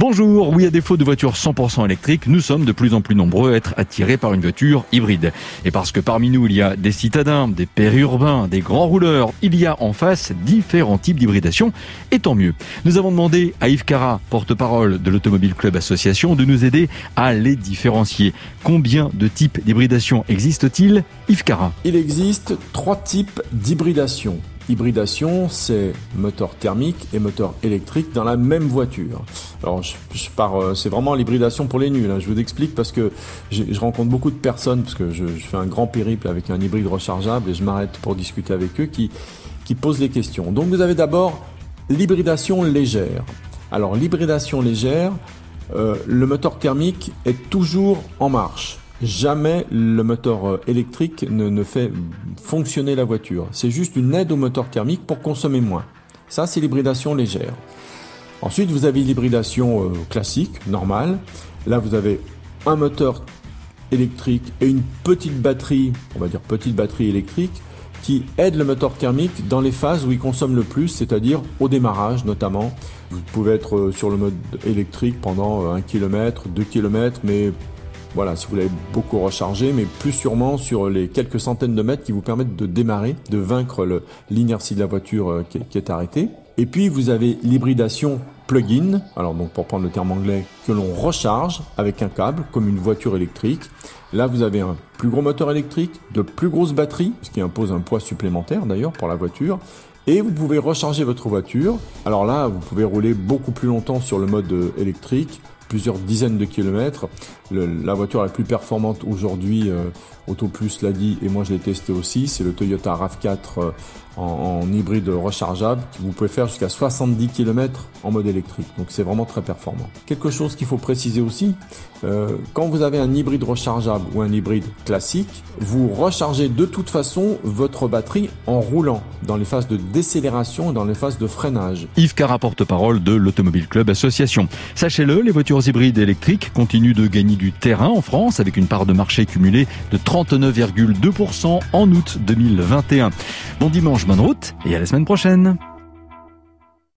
Bonjour, oui à défaut de voitures 100% électriques, nous sommes de plus en plus nombreux à être attirés par une voiture hybride. Et parce que parmi nous il y a des citadins, des périurbains, des grands rouleurs, il y a en face différents types d'hybridation, et tant mieux. Nous avons demandé à Yves Cara, porte-parole de l'Automobile Club Association, de nous aider à les différencier. Combien de types d'hybridation existent-ils? Yves Cara Il existe trois types d'hybridation. Hybridation, c'est moteur thermique et moteur électrique dans la même voiture. Alors, je, pars, euh, c'est vraiment l'hybridation pour les nuls. Hein. Je vous explique parce que je rencontre beaucoup de personnes parce que je, fais un grand périple avec un hybride rechargeable et je m'arrête pour discuter avec eux qui qui posent les questions. Donc, vous avez d'abord l'hybridation légère. Alors, l'hybridation légère, euh, le moteur thermique est toujours en marche. Jamais le moteur euh, électrique ne, fait fonctionner la voiture. C'est juste une aide au moteur thermique pour consommer moins. Ça, c'est l'hybridation légère. Ensuite, vous avez l'hybridation euh, classique, normale. Là, vous avez un moteur électrique et une petite batterie, on va dire petite batterie électrique, qui aide le moteur thermique dans les phases où il consomme le plus, c'est-à-dire au démarrage notamment. Vous pouvez être euh, sur le mode électrique pendant 1 km, 2 km, mais voilà, si vous l'avez beaucoup rechargé, mais plus sûrement sur les quelques centaines de mètres qui vous permettent de démarrer, de vaincre l'inertie de la voiture euh, qui, est arrêtée. Et puis vous avez l'hybridation plug-in, alors donc pour prendre le terme anglais, que l'on recharge avec un câble comme une voiture électrique. Là vous avez un plus gros moteur électrique, de plus grosses batteries, ce qui impose un poids supplémentaire d'ailleurs pour la voiture. Et vous pouvez recharger votre voiture. Alors là, vous pouvez rouler beaucoup plus longtemps sur le mode euh, électrique, plusieurs dizaines de kilomètres. la voiture la plus performante aujourd'hui, euh, AutoPlus l'a dit et moi je l'ai testé aussi, c'est le Toyota RAV4 euh, en, hybride rechargeable vous pouvez faire jusqu'à 70 km en mode électrique. Donc c'est vraiment très performant. Quelque chose qu'il faut préciser aussi, euh, quand vous avez un hybride rechargeable ou un hybride classique, vous rechargez de toute façon votre batterie en roulant dans les phases de décélération et dans les phases de freinage. Yves Cara, porte-parole de l'Automobile Club Association. Sachez-le, les voitures hybrides électriques continuent de gagner du terrain en France avec une part de marché cumulée de 39,2% en août 2021. Bon dimanche, bonne route et à la semaine prochaine.